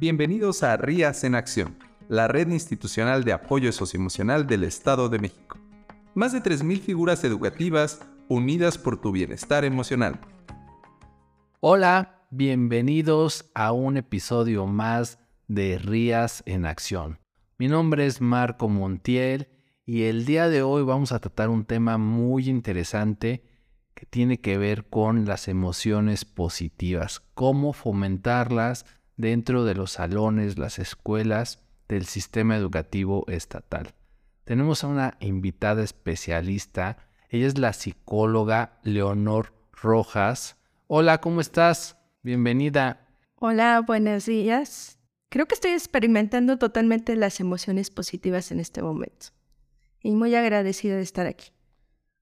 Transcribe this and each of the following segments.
Bienvenidos a RIAS en Acción, la red institucional de apoyo socioemocional del Estado de México. Más de 3.000 figuras educativas unidas por tu bienestar emocional. Hola, bienvenidos a un episodio más de RIAS en Acción. Mi nombre es Marco Montiel y el día de hoy vamos a tratar un tema muy interesante que tiene que ver con las emociones positivas, cómo fomentarlas dentro de los salones, las escuelas del sistema educativo estatal. Tenemos a una invitada especialista, ella es la psicóloga Leonor Rojas. Hola, ¿cómo estás? Bienvenida. Hola, buenos días. Creo que estoy experimentando totalmente las emociones positivas en este momento. Y muy agradecida de estar aquí.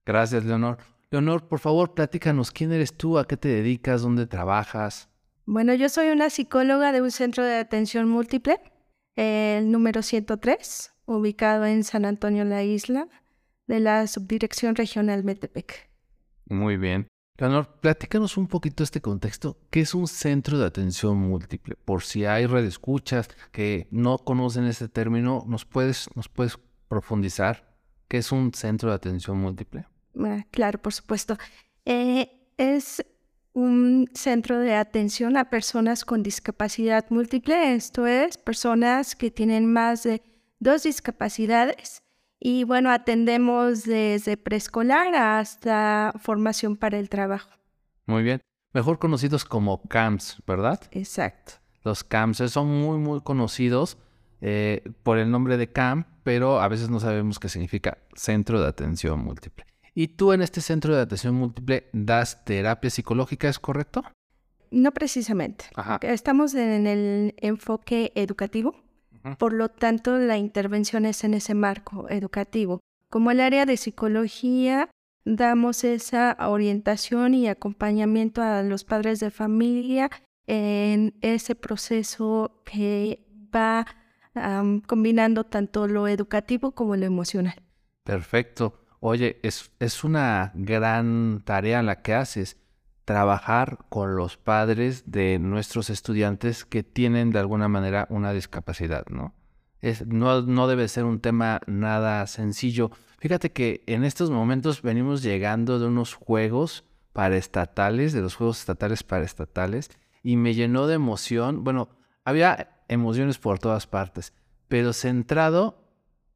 Gracias, Leonor. Leonor, por favor, platícanos quién eres tú, a qué te dedicas, dónde trabajas. Bueno, yo soy una psicóloga de un centro de atención múltiple, el número 103, ubicado en San Antonio, la isla, de la Subdirección Regional Metepec. Muy bien. Leonor, platícanos un poquito este contexto. ¿Qué es un centro de atención múltiple? Por si hay redescuchas que no conocen este término, ¿nos puedes, nos puedes profundizar? ¿Qué es un centro de atención múltiple? Ah, claro, por supuesto. Eh, es un centro de atención a personas con discapacidad múltiple, esto es, personas que tienen más de dos discapacidades. Y bueno, atendemos desde preescolar hasta formación para el trabajo. Muy bien. Mejor conocidos como CAMS, ¿verdad? Exacto. Los CAMS son muy, muy conocidos eh, por el nombre de CAM, pero a veces no sabemos qué significa Centro de Atención Múltiple. ¿Y tú en este centro de atención múltiple das terapia psicológica, es correcto? No precisamente. Estamos en el enfoque educativo, por lo tanto la intervención es en ese marco educativo. Como el área de psicología, damos esa orientación y acompañamiento a los padres de familia en ese proceso que va combinando tanto lo educativo como lo emocional. Perfecto. Oye, es, es una gran tarea la que haces, trabajar con los padres de nuestros estudiantes que tienen de alguna manera una discapacidad, ¿no? Es, no, no debe ser un tema nada sencillo. Fíjate que en estos momentos venimos llegando de unos juegos paraestatales, de los juegos estatales paraestatales, y me llenó de emoción. Bueno, había emociones por todas partes, pero centrado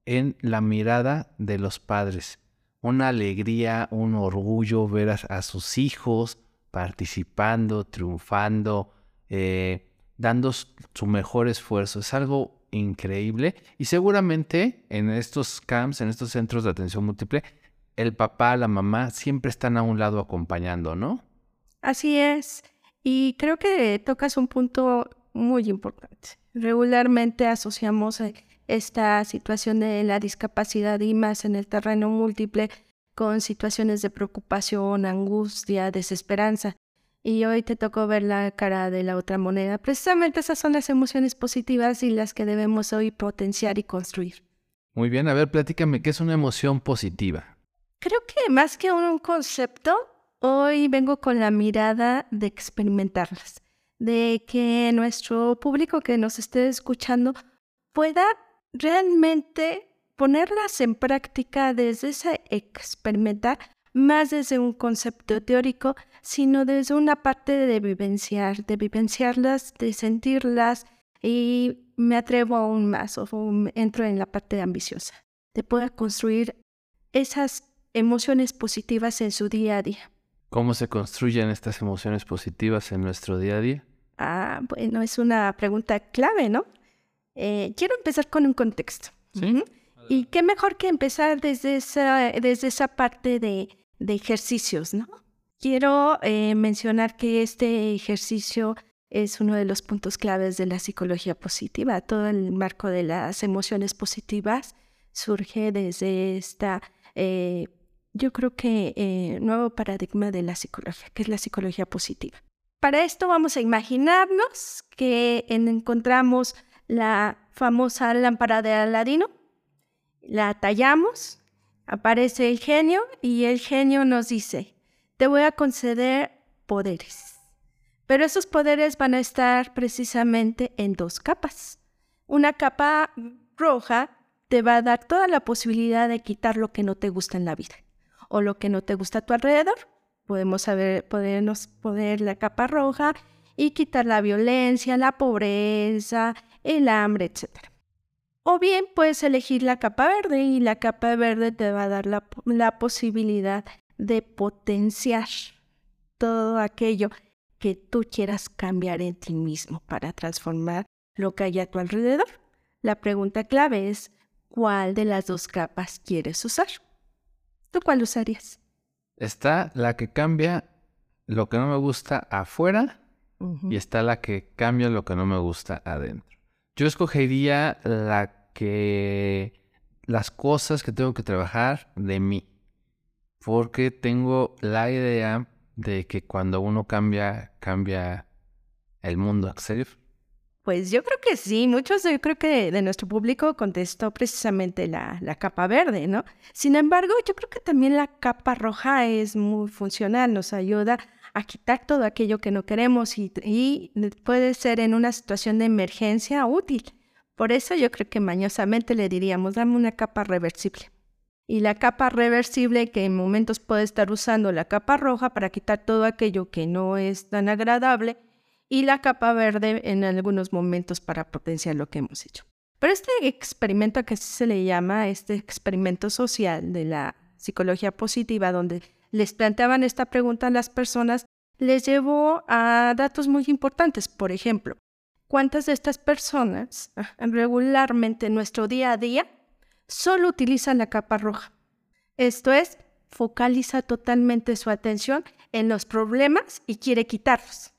en la mirada de los padres una alegría, un orgullo ver a, sus hijos participando, triunfando, eh, dando su mejor esfuerzo. Es algo increíble y seguramente en estos camps, en estos centros de atención múltiple, el papá, la mamá siempre están a un lado acompañando, ¿no? Así es. Y creo que tocas un punto muy importante. Regularmente asociamos eh, esta situación de la discapacidad y más en el terreno múltiple con situaciones de preocupación, angustia, desesperanza. Y hoy te tocó ver la cara de la otra moneda. Precisamente esas son las emociones positivas y las que debemos hoy potenciar y construir. Muy bien, a ver, platícame, ¿qué es una emoción positiva? Creo que más que un concepto, hoy vengo con la mirada de experimentarlas, de que nuestro público que nos esté escuchando pueda realmente ponerlas en práctica desde ese experimentar, más desde un concepto teórico, sino desde una parte de vivenciar, de vivenciarlas, de sentirlas y me atrevo aún más o entro en la parte ambiciosa, de poder construir esas emociones positivas en su día a día. ¿Cómo se construyen estas emociones positivas en nuestro día a día? Ah, bueno, es una pregunta clave, ¿no? Eh, quiero empezar con un contexto. ¿Sí? Y qué mejor que empezar desde esa, desde esa parte de, de ejercicios, ¿no? Quiero eh, mencionar que este ejercicio es uno de los puntos claves de la psicología positiva. Todo el marco de las emociones positivas surge desde esta, eh, yo creo que, eh, nuevo paradigma de la psicología, que es la psicología positiva. Para esto vamos a imaginarnos que encontramos la famosa lámpara de Aladino, la tallamos, aparece el genio y el genio nos dice, te voy a conceder poderes. Pero esos poderes van a estar precisamente en dos capas. Una capa roja te va a dar toda la posibilidad de quitar lo que no te gusta en la vida o lo que no te gusta a tu alrededor. Podemos saber, podernos poner la capa roja y quitar la violencia, la pobreza, el hambre, etc. O bien puedes elegir la capa verde y la capa verde te va a dar la, la posibilidad de potenciar todo aquello que tú quieras cambiar en ti mismo para transformar lo que hay a tu alrededor. La pregunta clave es, ¿cuál de las dos capas quieres usar? ¿Tú cuál usarías? Está la que cambia lo que no me gusta afuera y está la que cambia lo que no me gusta adentro. Yo escogería la que las cosas que tengo que trabajar de mí, porque tengo la idea de que cuando uno cambia, cambia el mundo. ¿En pues yo creo que sí, muchos yo creo que de nuestro público contestó precisamente la, la, capa verde, ¿no? Sin embargo, yo creo que también la capa roja es muy funcional, nos ayuda a quitar todo aquello que no queremos y, puede ser en una situación de emergencia útil. Por eso yo creo que mañosamente le diríamos, dame una capa reversible. Y la capa reversible que en momentos puede estar usando la capa roja para quitar todo aquello que no es tan agradable y la capa verde en algunos momentos para potenciar lo que hemos hecho. Pero este experimento que se le llama, este experimento social de la psicología positiva, donde les planteaban esta pregunta a las personas, les llevó a datos muy importantes. Por ejemplo, ¿cuántas de estas personas ah, regularmente en nuestro día a día solo utilizan la capa roja? Esto es, focaliza totalmente su atención en los problemas y quiere quitarlos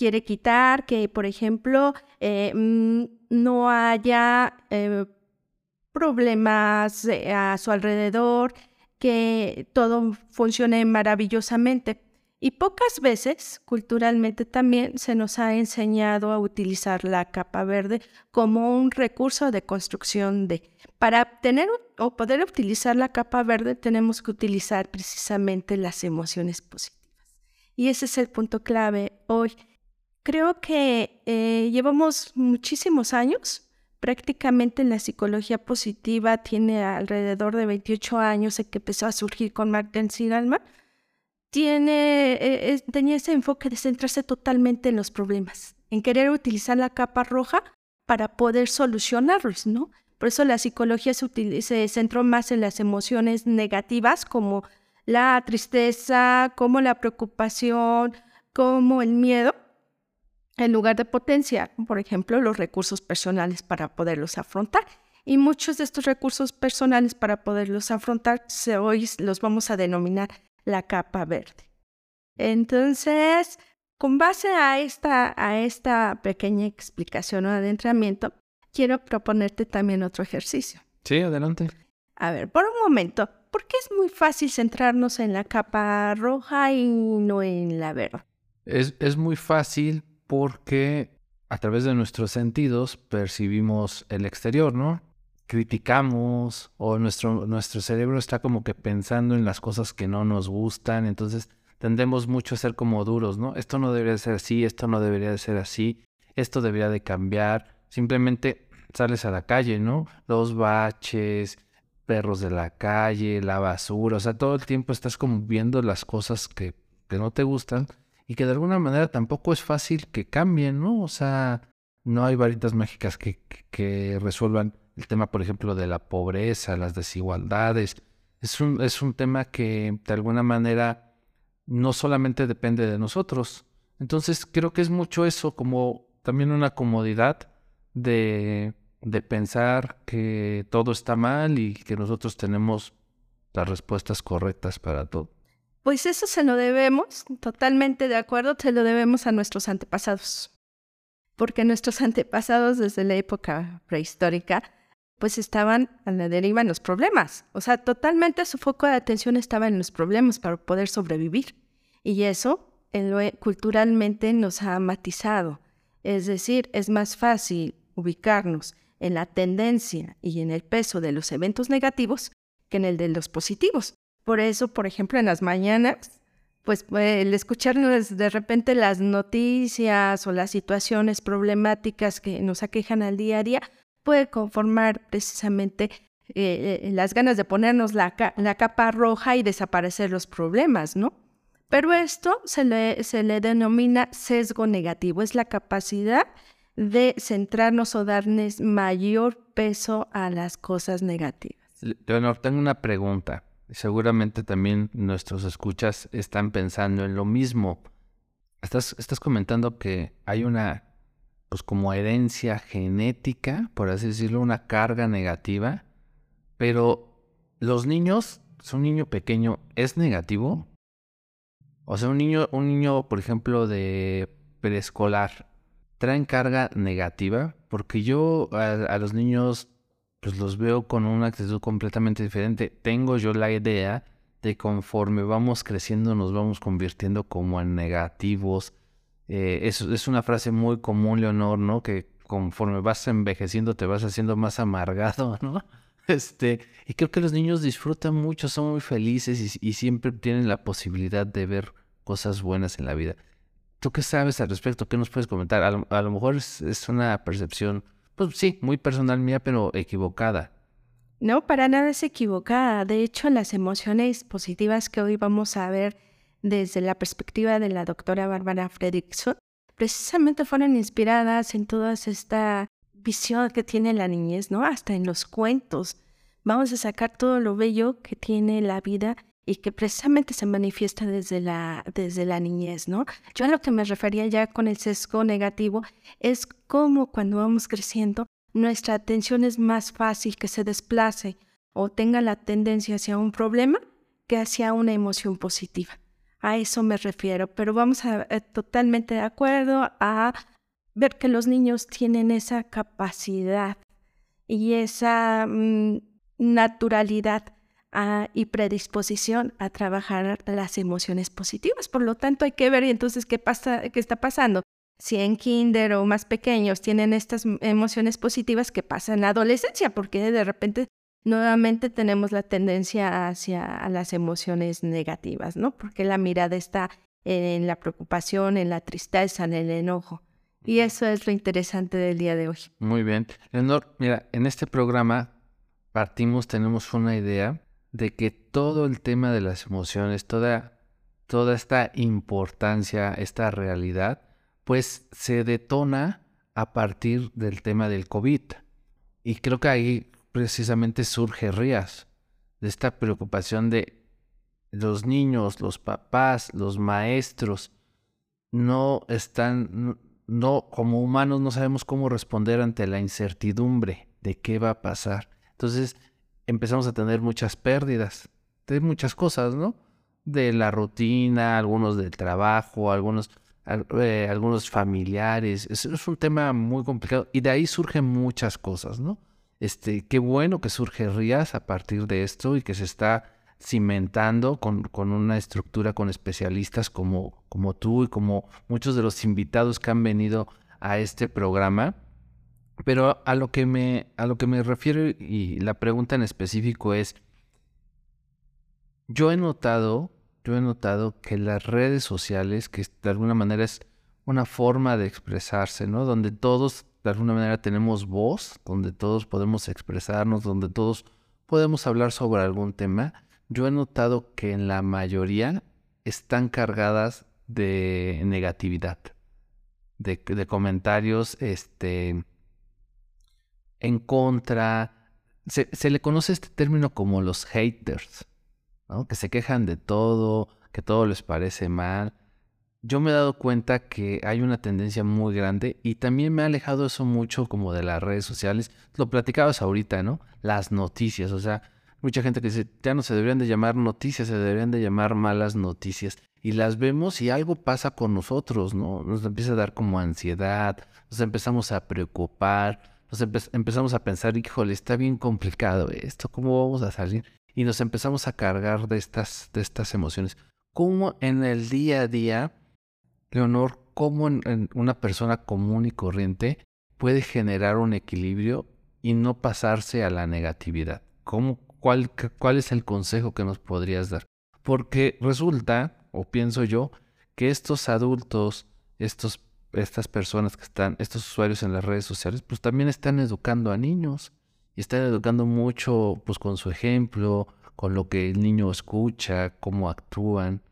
quiere quitar, que por ejemplo eh, mm, no haya eh, problemas eh, a su alrededor, que todo funcione maravillosamente. Y pocas veces, culturalmente también, se nos ha enseñado a utilizar la capa verde como un recurso de construcción de. Para tener o poder utilizar la capa verde tenemos que utilizar precisamente las emociones positivas. Y ese es el punto clave hoy. Creo que eh, llevamos muchísimos años. Prácticamente en la psicología positiva tiene alrededor de 28 años en que empezó a surgir con Martin Seligman. Tiene, eh, tenía ese enfoque de centrarse totalmente en los problemas, en querer utilizar la capa roja para poder solucionarlos, ¿no? Por eso la psicología se, se centró más en las emociones negativas como la tristeza, como la preocupación, como el miedo, en lugar de potenciar, por ejemplo, los recursos personales para poderlos afrontar. Y muchos de estos recursos personales para poderlos afrontar hoy los vamos a denominar la capa verde. Entonces, con base a esta, a esta pequeña explicación o adentramiento, quiero proponerte también otro ejercicio. Sí, adelante. A ver, por un momento, ¿por qué es muy fácil centrarnos en la capa roja y no en la verde? Es, es muy fácil porque a través de nuestros sentidos percibimos el exterior, ¿no? Criticamos o nuestro, nuestro cerebro está como que pensando en las cosas que no nos gustan, entonces tendemos mucho a ser como duros, ¿no? Esto no debería ser así, esto no debería de ser así, esto debería de cambiar. Simplemente sales a la calle, ¿no? Los baches, perros de la calle, la basura, o sea, todo el tiempo estás como viendo las cosas que, que no te gustan y que de alguna manera tampoco es fácil que cambien, ¿no? O sea, no hay varitas mágicas que, que, resuelvan el tema, por ejemplo, de la pobreza, las desigualdades. Es un, es un tema que de alguna manera no solamente depende de nosotros. Entonces creo que es mucho eso, como también una comodidad de, de pensar que todo está mal y que nosotros tenemos las respuestas correctas para todo. Pues eso se lo debemos, totalmente de acuerdo, se lo debemos a nuestros antepasados. Porque nuestros antepasados desde la época prehistórica, pues estaban a la deriva en los problemas. O sea, totalmente su foco de atención estaba en los problemas para poder sobrevivir. Y eso culturalmente nos ha matizado. Es decir, es más fácil ubicarnos en la tendencia y en el peso de los eventos negativos que en el de los positivos. Por eso, por ejemplo, en las mañanas pues el escucharnos de repente las noticias o las situaciones problemáticas que nos aquejan al día a día puede conformar precisamente eh, eh, las ganas de ponernos la, la, capa roja y desaparecer los problemas, ¿no? Pero esto se le, se le denomina sesgo negativo, es la capacidad de centrarnos o darles mayor peso a las cosas negativas. Leonor, tengo una pregunta. Seguramente también nuestros escuchas están pensando en lo mismo. Estás, estás comentando que hay una, pues como herencia genética, por así decirlo, una carga negativa, pero los niños, un niño pequeño, ¿es negativo? O sea, un niño, un niño, por ejemplo, de preescolar, ¿traen carga negativa? Porque yo a los niños pues los veo con una actitud completamente diferente. Tengo yo la idea de conforme vamos creciendo nos vamos convirtiendo como en negativos. Eh, es, una frase muy común, Leonor, ¿no? Que conforme vas envejeciendo te vas haciendo más amargado, ¿no? Este, y creo que los niños disfrutan mucho, son muy felices y, siempre tienen la posibilidad de ver cosas buenas en la vida. ¿Tú qué sabes al respecto? ¿Qué nos puedes comentar? A lo, mejor es una percepción pues sí, muy personal mía, pero equivocada. No, para nada es equivocada. De hecho, las emociones positivas que hoy vamos a ver desde la perspectiva de la doctora Bárbara Fredrickson, precisamente fueron inspiradas en toda esta visión que tiene la niñez, ¿no? Hasta en los cuentos. Vamos a sacar todo lo bello que tiene la vida y que precisamente se manifiesta desde la, desde la niñez, ¿no? Yo a lo que me refería ya con el sesgo negativo es cómo cuando vamos creciendo nuestra atención es más fácil que se desplace o tenga la tendencia hacia un problema que hacia una emoción positiva. A eso me refiero, pero vamos a eh, totalmente de acuerdo a ver que los niños tienen esa capacidad y esa mm, naturalidad y predisposición a trabajar las emociones positivas. Por lo tanto, hay que ver entonces qué, pasa, qué está pasando. Si en kinder o más pequeños tienen estas emociones positivas, ¿qué pasa en la adolescencia? Porque de repente nuevamente tenemos la tendencia hacia las emociones negativas, ¿no? Porque la mirada está en la preocupación, en la tristeza, en el enojo. Y eso es lo interesante del día de hoy. Muy bien. Leonor, mira, en este programa partimos, tenemos una idea de que todo el tema de las emociones, toda, toda esta importancia, esta realidad, pues se detona a partir del tema del COVID. Y creo que ahí precisamente surge Rías, de esta preocupación de los niños, los papás, los maestros, no están, no, como humanos no sabemos cómo responder ante la incertidumbre de qué va a pasar. Entonces, empezamos a tener muchas pérdidas de muchas cosas, ¿no? De la rutina, algunos del trabajo, algunos, eh, algunos familiares. Es, un tema muy complicado y de ahí surgen muchas cosas, ¿no? Este, qué bueno que surge Rías a partir de esto y que se está cimentando con, con una estructura con especialistas como, como tú y como muchos de los invitados que han venido a este programa pero a lo que me, a lo que me refiero y la pregunta en específico es, yo he notado, yo he notado que las redes sociales, que de alguna manera es una forma de expresarse, ¿no? Donde todos de alguna manera tenemos voz, donde todos podemos expresarnos, donde todos podemos hablar sobre algún tema, yo he notado que en la mayoría están cargadas de negatividad, de, de comentarios, este, en contra. Se, le conoce este término como los haters, ¿no? que se quejan de todo, que todo les parece mal. Yo me he dado cuenta que hay una tendencia muy grande y también me ha alejado eso mucho como de las redes sociales. Lo platicabas ahorita, ¿no? Las noticias, o sea, mucha gente que dice, ya no se deberían de llamar noticias, se deberían de llamar malas noticias. Y las vemos y algo pasa con nosotros, ¿no? Nos empieza a dar como ansiedad, nos empezamos a preocupar, nos empezamos a pensar, híjole, está bien complicado esto, ¿cómo vamos a salir? Y nos empezamos a cargar de estas, de estas emociones. ¿Cómo en el día a día, Leonor, cómo en, una persona común y corriente puede generar un equilibrio y no pasarse a la negatividad? ¿Cómo, cuál, ¿Cuál es el consejo que nos podrías dar? Porque resulta o pienso yo, que estos adultos, estos, estas personas que están, estos usuarios en las redes sociales, pues también están educando a niños y están educando mucho, pues con su ejemplo, con lo que el niño escucha, cómo actúan.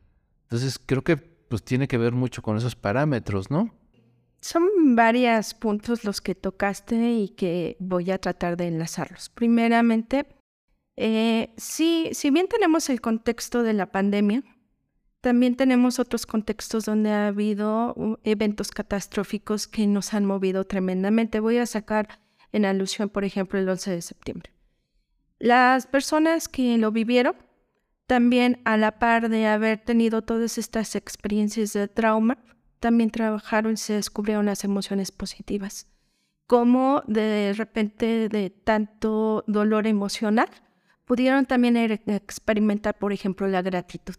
Entonces creo que pues tiene que ver mucho con esos parámetros, ¿no? Son varios puntos los que tocaste y que voy a tratar de enlazarlos. Primeramente, eh, sí, si bien tenemos el contexto de la pandemia, también tenemos otros contextos donde ha habido uh, eventos catastróficos que nos han movido tremendamente. Voy a sacar en alusión, por ejemplo, el 11 de septiembre. Las personas que lo vivieron, también a la par de haber tenido todas estas experiencias de trauma, también trabajaron y se descubrieron las emociones positivas. Como de repente de tanto dolor emocional, pudieron también er, experimentar, por ejemplo, la gratitud.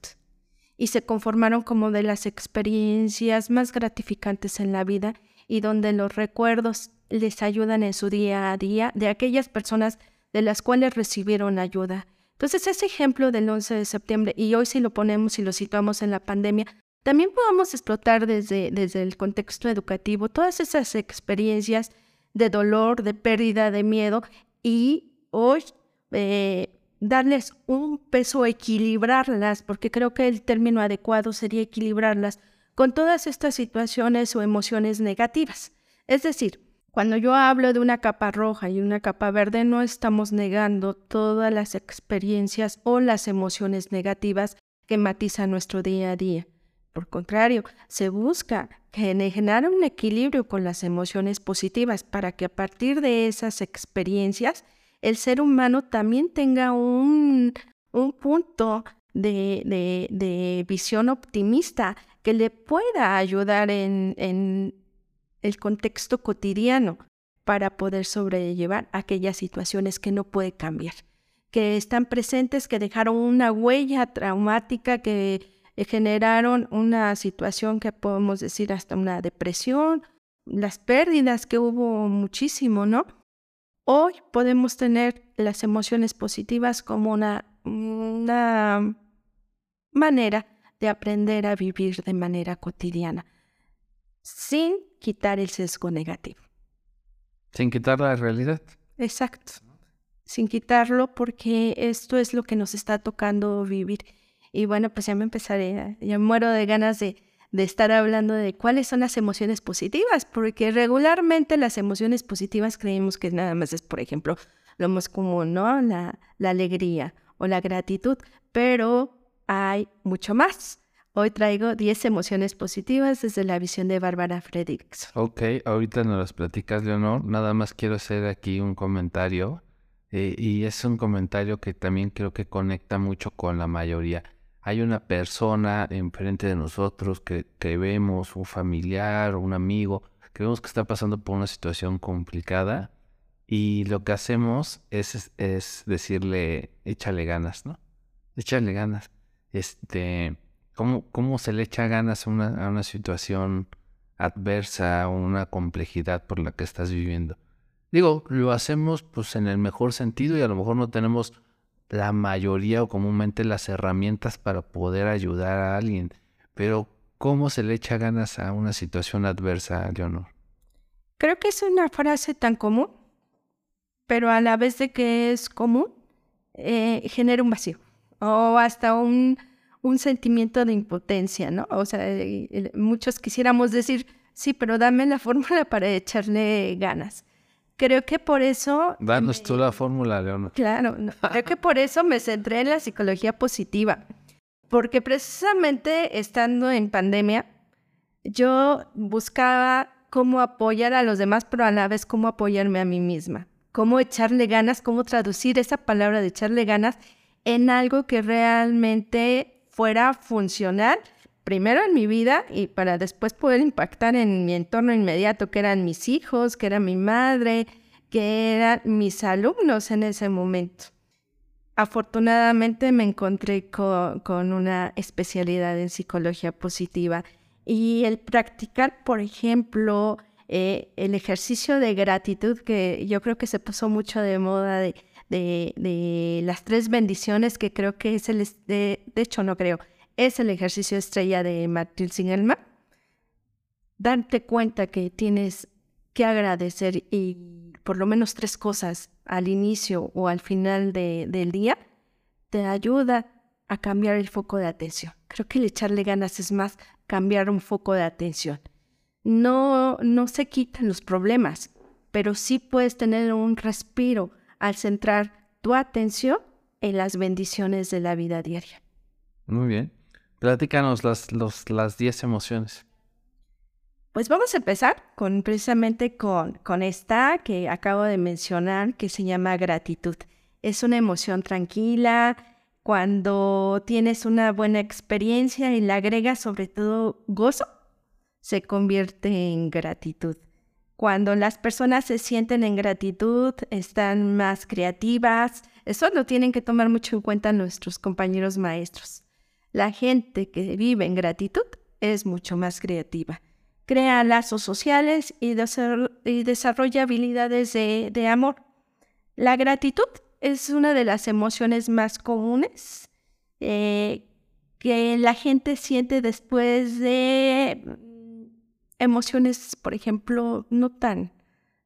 Y se conformaron como de las experiencias más gratificantes en la vida y donde los recuerdos les ayudan en su día a día de aquellas personas de las cuales recibieron ayuda. Entonces, ese ejemplo del 11 de septiembre, y hoy si lo ponemos y lo situamos en la pandemia, también podemos explotar desde, desde el contexto educativo todas esas experiencias de dolor, de pérdida, de miedo, y hoy eh, darles un peso, equilibrarlas, porque creo que el término adecuado sería equilibrarlas con todas estas situaciones o emociones negativas. Es decir, cuando yo hablo de una capa roja y una capa verde, no estamos negando todas las experiencias o las emociones negativas que matizan nuestro día a día. Por contrario, se busca generar un equilibrio con las emociones positivas para que a partir de esas experiencias el ser humano también tenga un, punto de, visión optimista que le pueda ayudar en, en el contexto cotidiano para poder sobrellevar aquellas situaciones que no puede cambiar, que están presentes, que dejaron una huella traumática, que generaron una situación que podemos decir hasta una depresión, las pérdidas que hubo muchísimo, ¿no? Hoy podemos tener las emociones positivas como una, una manera de aprender a vivir de manera cotidiana, sin quitar el sesgo negativo. Sin quitar la realidad. Exacto. Sin quitarlo porque esto es lo que nos está tocando vivir. Y bueno, pues ya me empezaré, ya muero de ganas de, de estar hablando de cuáles son las emociones positivas, porque regularmente las emociones positivas creemos que nada más es, por ejemplo, lo más común, ¿no? La, alegría o la gratitud, pero hay mucho más. Hoy traigo 10 emociones positivas desde la visión de Bárbara Fredrickson. Ok, ahorita nos las platicas, Leonor. Nada más quiero hacer aquí un comentario. Eh, y es un comentario que también creo que conecta mucho con la mayoría hay una persona enfrente de nosotros que, vemos, un familiar, un amigo, que vemos que está pasando por una situación complicada y lo que hacemos es, es decirle, échale ganas, ¿no? Échale ganas. Este, ¿cómo, cómo se le echa ganas a una, a una situación adversa o una complejidad por la que estás viviendo? Digo, lo hacemos pues en el mejor sentido y a lo mejor no tenemos la mayoría o comúnmente las herramientas para poder ayudar a alguien. Pero, ¿cómo se le echa ganas a una situación adversa, Leonor? Creo que es una frase tan común, pero a la vez de que es común, eh, genera un vacío o hasta un, un sentimiento de impotencia, ¿no? O sea, eh, muchos quisiéramos decir, sí, pero dame la fórmula para echarle ganas. Creo que por eso... Danos tú la fórmula, Leona. Claro, creo que por eso me centré en la psicología positiva. Porque precisamente estando en pandemia, yo buscaba cómo apoyar a los demás, pero a la vez cómo apoyarme a mí misma. Cómo echarle ganas, cómo traducir esa palabra de echarle ganas en algo que realmente fuera funcional primero en mi vida y para después poder impactar en mi entorno inmediato, que eran mis hijos, que era mi madre, que eran mis alumnos en ese momento. Afortunadamente me encontré con, una especialidad en psicología positiva y el practicar, por ejemplo, eh, el ejercicio de gratitud, que yo creo que se puso mucho de moda de, de, las tres bendiciones, que creo que es el, de hecho no creo, es el ejercicio estrella de Martín Singelman. Darte cuenta que tienes que agradecer y por lo menos tres cosas al inicio o al final del día te ayuda a cambiar el foco de atención. Creo que el echarle ganas es más cambiar un foco de atención. No, no se quitan los problemas, pero sí puedes tener un respiro al centrar tu atención en las bendiciones de la vida diaria. Muy bien. Platícanos las, los, las 10 emociones. Pues vamos a empezar con precisamente con, con esta que acabo de mencionar, que se llama gratitud. Es una emoción tranquila, cuando tienes una buena experiencia y le agregas sobre todo gozo, se convierte en gratitud. Cuando las personas se sienten en gratitud, están más creativas. Eso lo tienen que tomar mucho en cuenta nuestros compañeros maestros. La gente que vive en gratitud es mucho más creativa. Crea lazos sociales y, desarrolla habilidades de, amor. La gratitud es una de las emociones más comunes eh, que la gente siente después de mm, emociones, por ejemplo, no tan,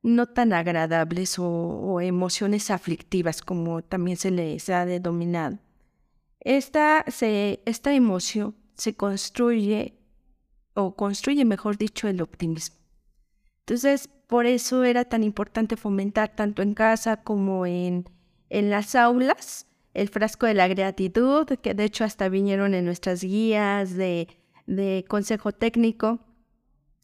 no tan agradables o, emociones aflictivas, como también se les ha denominado. Esta, esta emoción se construye, o construye, mejor dicho, el optimismo. Entonces, por eso era tan importante fomentar tanto en casa como en, en las aulas el frasco de la gratitud, que de hecho hasta vinieron en nuestras guías de, de consejo técnico,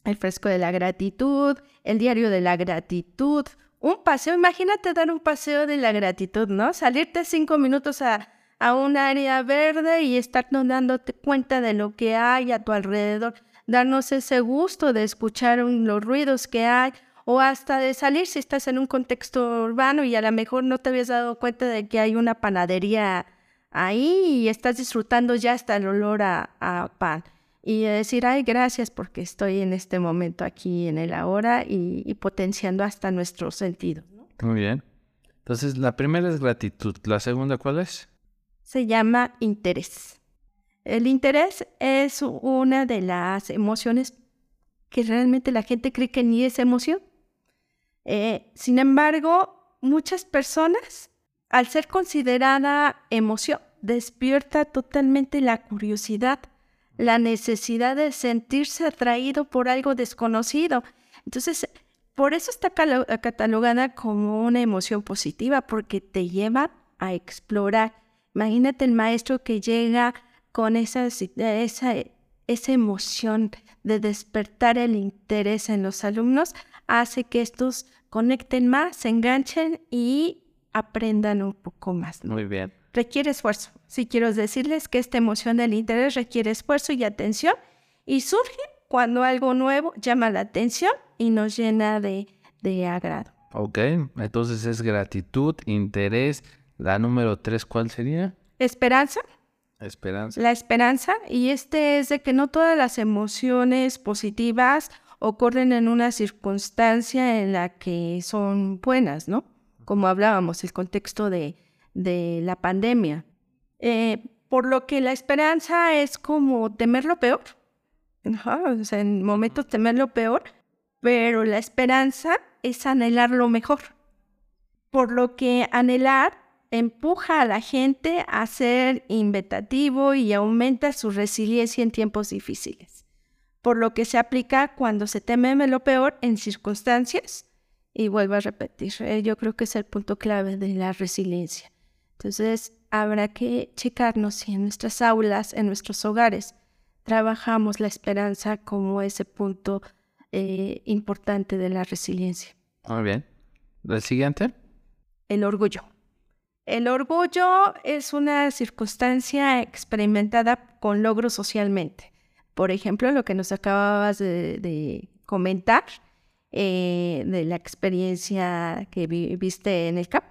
el frasco de la gratitud, el diario de la gratitud, un paseo, imagínate dar un paseo de la gratitud, ¿no? Salirte cinco minutos a, a un área verde y estar dándote cuenta de lo que hay a tu alrededor, darnos ese gusto de escuchar los ruidos que hay o hasta de salir si estás en un contexto urbano y a lo mejor no te habías dado cuenta de que hay una panadería ahí y estás disfrutando ya hasta el olor a, pan. Y decir, ay, gracias porque estoy en este momento aquí en el ahora y, potenciando hasta nuestro sentido. Muy bien. Entonces, la primera es gratitud. ¿La segunda cuál es? Se llama interés. El interés es una de las emociones que realmente la gente cree que ni es emoción. Eh, sin embargo, muchas personas, al ser considerada emoción, despierta totalmente la curiosidad, la necesidad de sentirse atraído por algo desconocido. Entonces, por eso está catalogada como una emoción positiva, porque te lleva a explorar. Imagínate el maestro que llega con esa, esa, esa emoción de despertar el interés en los alumnos, hace que estos conecten más, se enganchen y aprendan un poco más. Muy bien. Requiere esfuerzo. Si quiero decirles que esta emoción del interés requiere esfuerzo y atención y surge cuando algo nuevo llama la atención y nos llena de, de agrado. Ok, entonces es gratitud, interés. La número tres, ¿cuál sería? Esperanza. Esperanza. La esperanza, y este es de que no todas las emociones positivas ocurren en una circunstancia en la que son buenas, ¿no? Como hablábamos, el contexto de, de la pandemia. Eh, por lo que la esperanza es como temer lo peor. o sea, en momentos temer lo peor, pero la esperanza es anhelar lo mejor. Por lo que anhelar empuja a la gente a ser inventativo y aumenta su resiliencia en tiempos difíciles por lo que se aplica cuando se teme lo peor en circunstancias. Y vuelvo a repetir, eh, yo creo que es el punto clave de la resiliencia. Entonces, habrá que checarnos si en nuestras aulas, en nuestros hogares, trabajamos la esperanza como ese punto eh, importante de la resiliencia. Muy bien. ¿El siguiente? El orgullo. El orgullo es una circunstancia experimentada con logro socialmente. Por ejemplo, lo que nos acababas de, comentar eh, de la experiencia que viste en el CAP.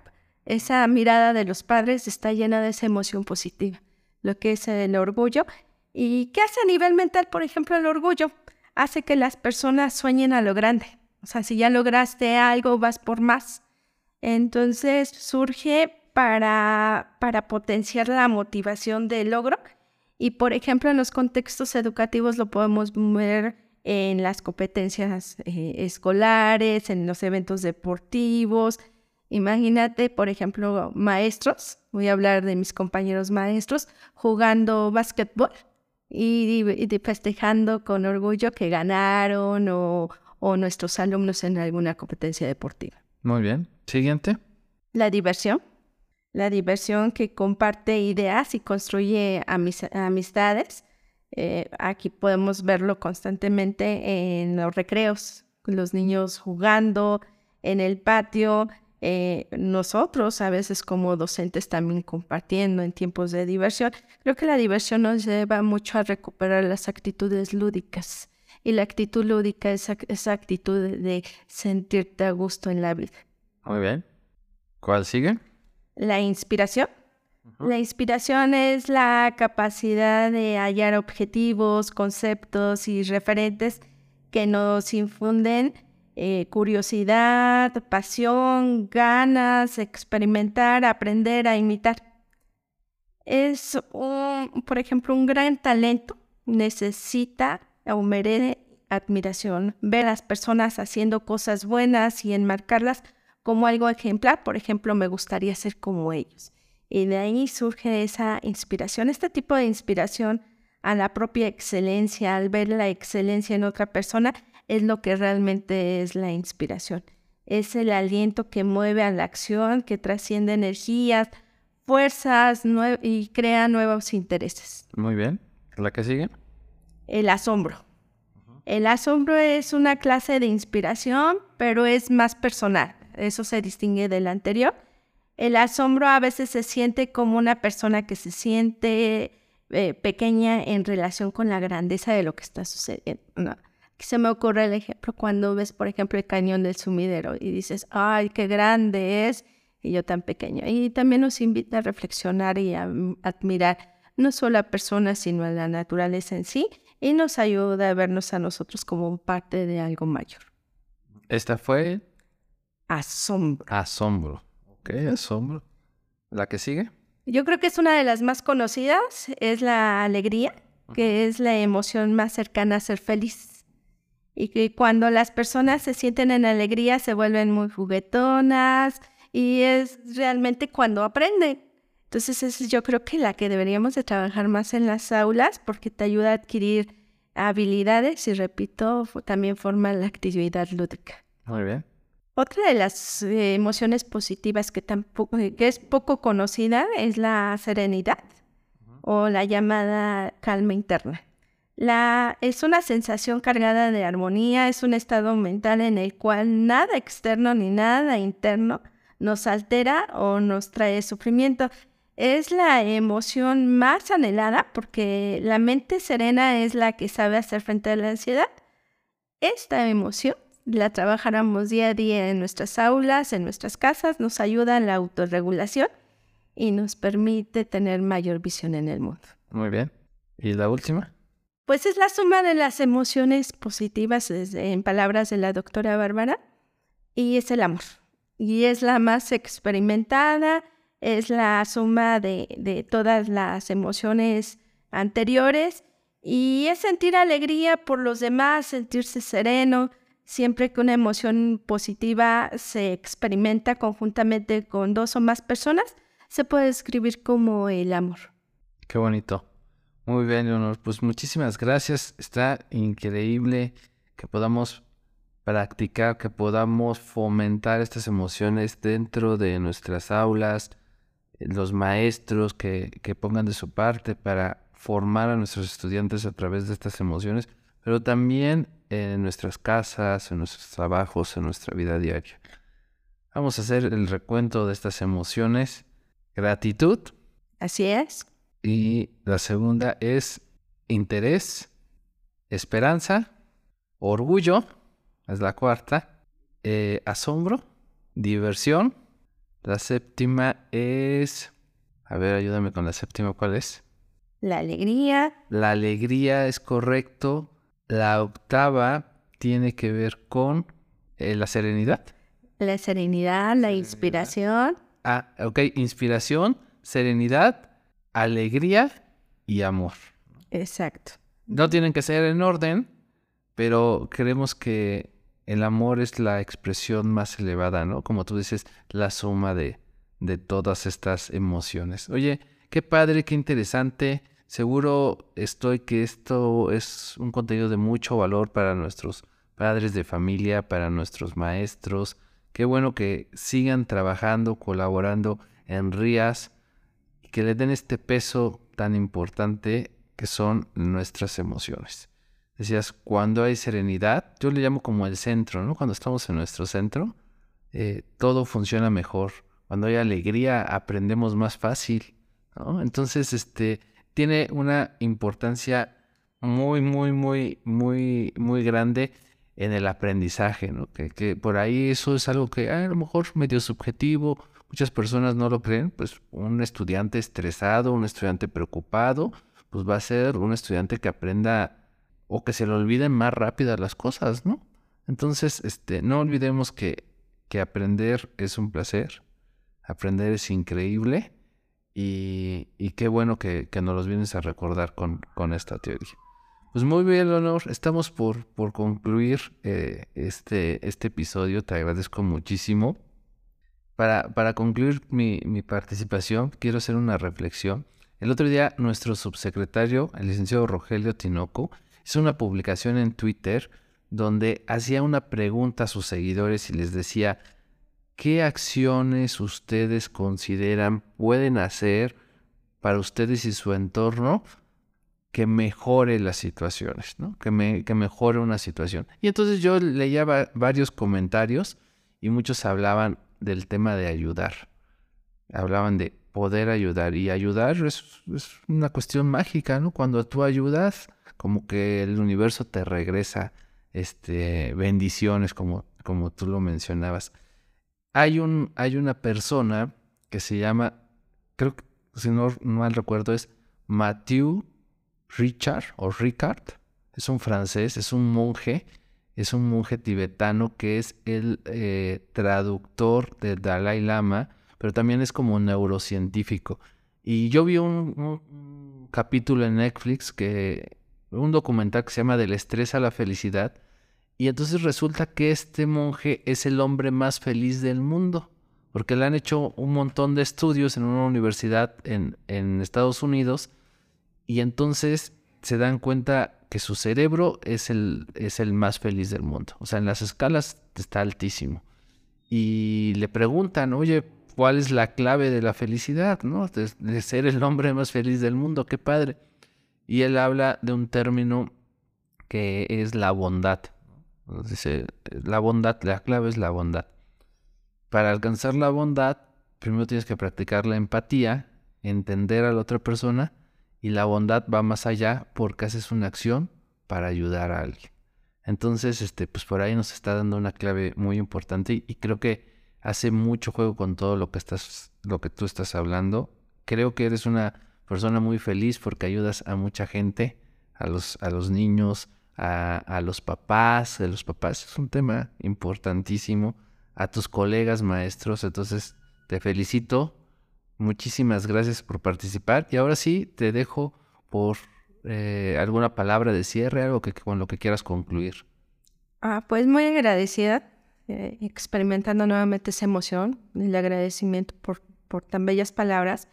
Esa mirada de los padres está llena de esa emoción positiva, lo que es el orgullo. ¿Y qué hace a nivel mental, por ejemplo, el orgullo? Hace que las personas sueñen a lo grande. O sea, si ya lograste algo, vas por más. Entonces surge para, para potenciar la motivación del logro Y por ejemplo, en los contextos educativos lo podemos ver en las competencias eh, escolares, en los eventos deportivos. Imagínate, por ejemplo, maestros, voy a hablar de mis compañeros maestros, jugando básquetbol y, festejando con orgullo que ganaron o, o nuestros alumnos en alguna competencia deportiva. Muy bien. Siguiente. La diversión. La diversión que comparte ideas y construye amistades. Eh, aquí podemos verlo constantemente en los recreos, los niños jugando en el patio, eh, nosotros a veces como docentes también compartiendo en tiempos de diversión. Creo que la diversión nos lleva mucho a recuperar las actitudes lúdicas y la actitud lúdica es esa actitud de sentirte a gusto en la vida. Muy bien. ¿Cuál sigue? La inspiración. La inspiración es la capacidad de hallar objetivos, conceptos y referentes que nos infunden eh, curiosidad, pasión, ganas, experimentar, aprender a imitar. Es, un, por ejemplo, un gran talento. Necesita o merece admiración. Ver a las personas haciendo cosas buenas y enmarcarlas como algo ejemplar. Por ejemplo, me gustaría ser como ellos. Y de ahí surge esa inspiración, este tipo de inspiración a la propia excelencia, al ver la excelencia en otra persona, es lo que realmente es la inspiración. Es el aliento que mueve a la acción, que trasciende energías, fuerzas y crea nuevos intereses. Muy bien. ¿La que sigue? El asombro. El asombro es una clase de inspiración, pero es más personal. Eso se distingue del anterior. El asombro a veces se siente como una persona que se siente eh, pequeña en relación con la grandeza de lo que está sucediendo. Aquí se me ocurre el ejemplo cuando ves, por ejemplo, el cañón del sumidero y dices, ay, qué grande es, y yo tan pequeño. Y también nos invita a reflexionar y a admirar no solo a personas, sino a la naturaleza en sí, y nos ayuda a vernos a nosotros como parte de algo mayor. Esta fue asombro. Asombro. Ok, asombro. ¿La que sigue? Yo creo que es una de las más conocidas, es la alegría, que es la emoción más cercana a ser feliz. Y que cuando las personas se sienten en alegría se vuelven muy juguetonas y es realmente cuando aprenden. Entonces es yo creo que la que deberíamos de trabajar más en las aulas porque te ayuda a adquirir habilidades y repito, también forma la actividad lúdica. Muy bien. Otra de las eh, emociones positivas que, tampoco, eh, que es poco conocida es la serenidad o la llamada calma interna. La, es una sensación cargada de armonía, es un estado mental en el cual nada externo ni nada interno nos altera o nos trae sufrimiento es la emoción más anhelada porque la mente serena es la que sabe hacer frente a la ansiedad. Esta emoción la trabajáramos día a día en nuestras aulas, en nuestras casas, nos ayuda en la autorregulación y nos permite tener mayor visión en el mundo. Muy bien. ¿Y la última? Pues es la suma de las emociones positivas, en palabras de la doctora Bárbara, y es el amor. Y es la más experimentada, es la suma de, todas las emociones anteriores y es sentir alegría por los demás, sentirse sereno. Siempre que una emoción positiva se experimenta conjuntamente con dos o más personas, se puede describir como el amor. Qué bonito. Muy bien, Leonor. Pues muchísimas gracias. Está increíble que podamos practicar, que podamos fomentar estas emociones dentro de nuestras aulas, los maestros que, pongan de su parte para formar a nuestros estudiantes a través de estas emociones, pero también en nuestras casas, en nuestros trabajos, en nuestra vida diaria. Vamos a hacer el recuento de estas emociones. Gratitud. Así es. Y la segunda es interés, esperanza, orgullo, es la cuarta, eh, asombro, diversión, la séptima es... A ver, ayúdame con la séptima, ¿cuál es? La alegría. La alegría es correcto. La octava tiene que ver con eh, la serenidad. La serenidad, la inspiración. Ah, ok. Inspiración, serenidad, alegría y amor. Exacto. No tienen que ser en orden, pero creemos que el amor es la expresión más elevada, ¿no? Como tú dices, la suma de, de todas estas emociones. Oye, qué padre, qué interesante. Seguro estoy que esto es un contenido de mucho valor para nuestros padres de familia, para nuestros maestros. Qué bueno que sigan trabajando, colaborando en RIAS y que le den este peso tan importante que son nuestras emociones. Decías, cuando hay serenidad, yo le llamo como el centro, ¿no? Cuando estamos en nuestro centro, eh, todo funciona mejor. Cuando hay alegría, aprendemos más fácil, ¿no? Entonces, este, tiene una importancia muy, muy, muy, muy, muy grande en el aprendizaje, ¿no? Que, por ahí eso es algo que ah, a lo mejor medio subjetivo, muchas personas no lo creen, pues un estudiante estresado, un estudiante preocupado, pues va a ser un estudiante que aprenda o que se le olviden más rápidas las cosas, ¿no? Entonces, este, no olvidemos que, que aprender es un placer, aprender es increíble y, qué bueno que, nos los vienes a recordar con, esta teoría. Pues muy bien, Leonor, estamos por, por concluir eh, este, este episodio, te agradezco muchísimo. Para, para concluir mi, mi participación, quiero hacer una reflexión. El otro día, nuestro subsecretario, el licenciado Rogelio Tinoco, Hizo una publicación en Twitter donde hacía una pregunta a sus seguidores y les decía, ¿qué acciones ustedes consideran pueden hacer para ustedes y su entorno que mejore las situaciones, ¿no? que, me, que mejore una situación? Y entonces yo leía varios comentarios y muchos hablaban del tema de ayudar. Hablaban de poder ayudar y ayudar es, es una cuestión mágica, ¿no? Cuando tú ayudas, como que el universo te regresa este, bendiciones, como, como tú lo mencionabas. Hay, un, hay una persona que se llama, creo que si no mal recuerdo, es Mathieu Richard o Ricard. Es un francés, es un monje, es un monje tibetano que es el eh, traductor del Dalai Lama, pero también es como neurocientífico. Y yo vi un capítulo en Netflix que un documental que se llama Del estrés a la felicidad. Y entonces resulta que este monje es el hombre más feliz del mundo, porque le han hecho un montón de estudios en una universidad en, en Estados Unidos, y entonces se dan cuenta que su cerebro es el, es el más feliz del mundo. O sea, en las escalas está altísimo. Y le preguntan, oye, ¿cuál es la clave de la felicidad? ¿no? de ser el hombre más feliz del mundo, qué padre. Y él habla de un término que es la bondad. Dice, la bondad, la clave es la bondad. Para alcanzar la bondad, primero tienes que practicar la empatía, entender a la otra persona, y la bondad va más allá porque haces una acción para ayudar a alguien. Entonces, este, pues por ahí nos está dando una clave muy importante y creo que hace mucho juego con todo lo que estás, lo que tú estás hablando. Creo que eres una persona muy feliz porque ayudas a mucha gente, a los, a los niños, a, a los papás, de los papás es un tema importantísimo, a tus colegas maestros, entonces te felicito, muchísimas gracias por participar y ahora sí te dejo por eh, alguna palabra de cierre, algo que, con lo que quieras concluir. Ah, pues muy agradecida, eh, experimentando nuevamente esa emoción, el agradecimiento por, por tan bellas palabras.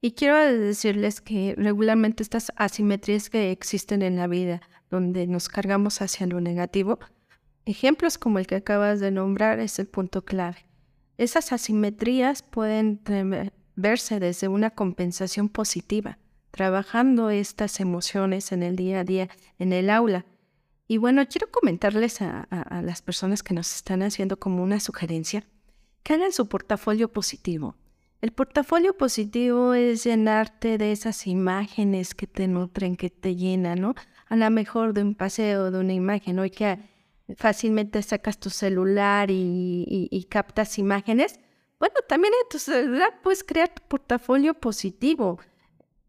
Y quiero decirles que regularmente estas asimetrías que existen en la vida, donde nos cargamos hacia lo negativo, ejemplos como el que acabas de nombrar es el punto clave. Esas asimetrías pueden verse desde una compensación positiva, trabajando estas emociones en el día a día, en el aula. Y bueno, quiero comentarles a, las personas que nos están haciendo como una sugerencia que hagan su portafolio positivo el portafolio positivo es llenarte de esas imágenes que te nutren, que te llenan, ¿no? A lo mejor de un paseo, de una imagen, hoy que fácilmente sacas tu celular y, captas imágenes. Bueno, también en tu celular puedes crear tu portafolio positivo.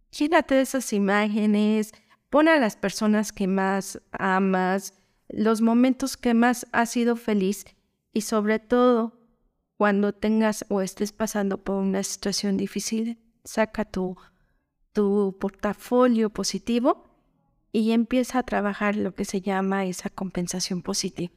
Llénate de esas imágenes, pon a las personas que más amas, los momentos que más has sido feliz y sobre todo cuando tengas o estés pasando por una situación difícil, saca tu, tu portafolio positivo y empieza a trabajar lo que se llama esa compensación positiva.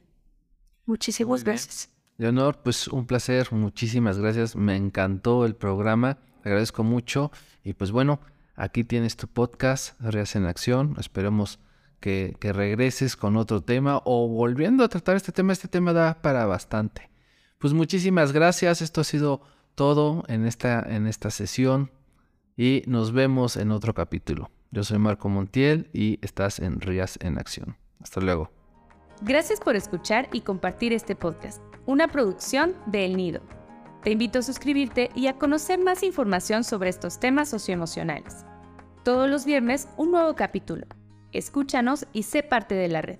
Muchísimas gracias. Leonor, pues un placer, muchísimas gracias, me encantó el programa, te agradezco mucho y pues bueno, aquí tienes tu podcast, Reas en Acción, esperemos que, que, regreses con otro tema o volviendo a tratar este tema, este tema da para bastante. Pues muchísimas gracias, esto ha sido todo en esta, en esta sesión y nos vemos en otro capítulo. Yo soy Marco Montiel y estás en Rías en Acción. Hasta luego. Gracias por escuchar y compartir este podcast, una producción de El Nido. Te invito a suscribirte y a conocer más información sobre estos temas socioemocionales. Todos los viernes un nuevo capítulo. Escúchanos y sé parte de la red.